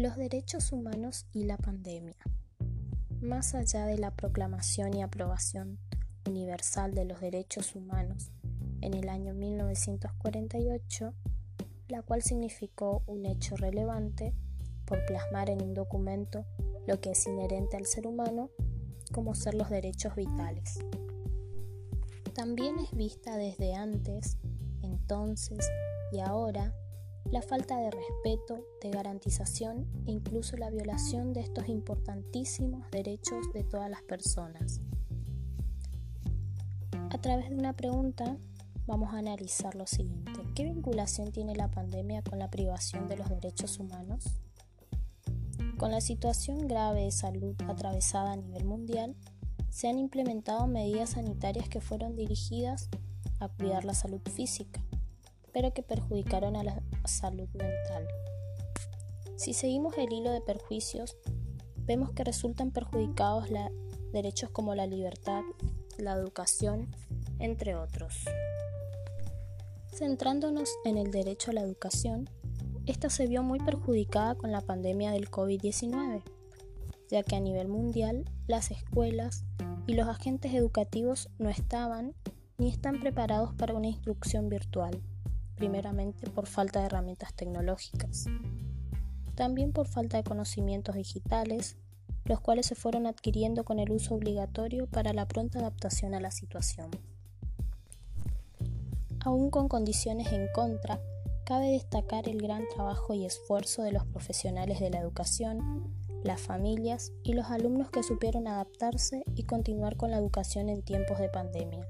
Los derechos humanos y la pandemia. Más allá de la proclamación y aprobación universal de los derechos humanos en el año 1948, la cual significó un hecho relevante por plasmar en un documento lo que es inherente al ser humano como ser los derechos vitales. También es vista desde antes, entonces y ahora la falta de respeto, de garantización e incluso la violación de estos importantísimos derechos de todas las personas. A través de una pregunta vamos a analizar lo siguiente. ¿Qué vinculación tiene la pandemia con la privación de los derechos humanos? Con la situación grave de salud atravesada a nivel mundial, se han implementado medidas sanitarias que fueron dirigidas a cuidar la salud física, pero que perjudicaron a la salud mental. Si seguimos el hilo de perjuicios, vemos que resultan perjudicados derechos como la libertad, la educación, entre otros. Centrándonos en el derecho a la educación, esta se vio muy perjudicada con la pandemia del COVID-19, ya que a nivel mundial las escuelas y los agentes educativos no estaban ni están preparados para una instrucción virtual primeramente por falta de herramientas tecnológicas, también por falta de conocimientos digitales, los cuales se fueron adquiriendo con el uso obligatorio para la pronta adaptación a la situación. Aún con condiciones en contra, cabe destacar el gran trabajo y esfuerzo de los profesionales de la educación, las familias y los alumnos que supieron adaptarse y continuar con la educación en tiempos de pandemia.